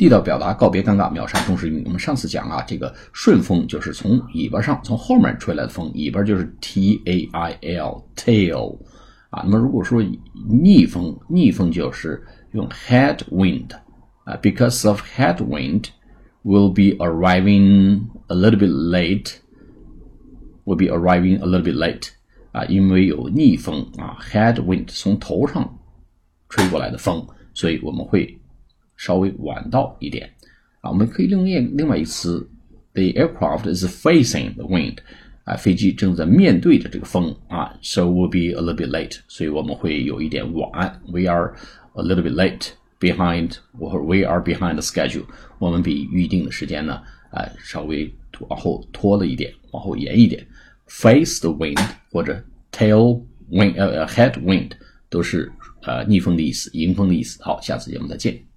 地道表达，告别尴尬，秒杀中式英语。我们上次讲啊，这个顺风就是从尾巴上，从后面吹来的风，尾巴就是 T A I L tail 啊。那么如果说逆风，逆风就是用 headwind 啊，because of headwind will be arriving a little bit late，will be arriving a little bit late 啊，因为有逆风啊，headwind 从头上吹过来的风，所以我们会。稍微晚到一点啊，我们可以另另另外一词，the aircraft is facing the wind，啊，飞机正在面对着这个风啊，so we'll be a little bit late，所以我们会有一点晚，we are a little bit late behind，或者 we are behind the schedule，我们比预定的时间呢，啊，稍微往后拖了一点，往后延一点，face the wind 或者 tail wind，呃，head wind 都是呃逆风的意思，迎风的意思。好，下次节目再见。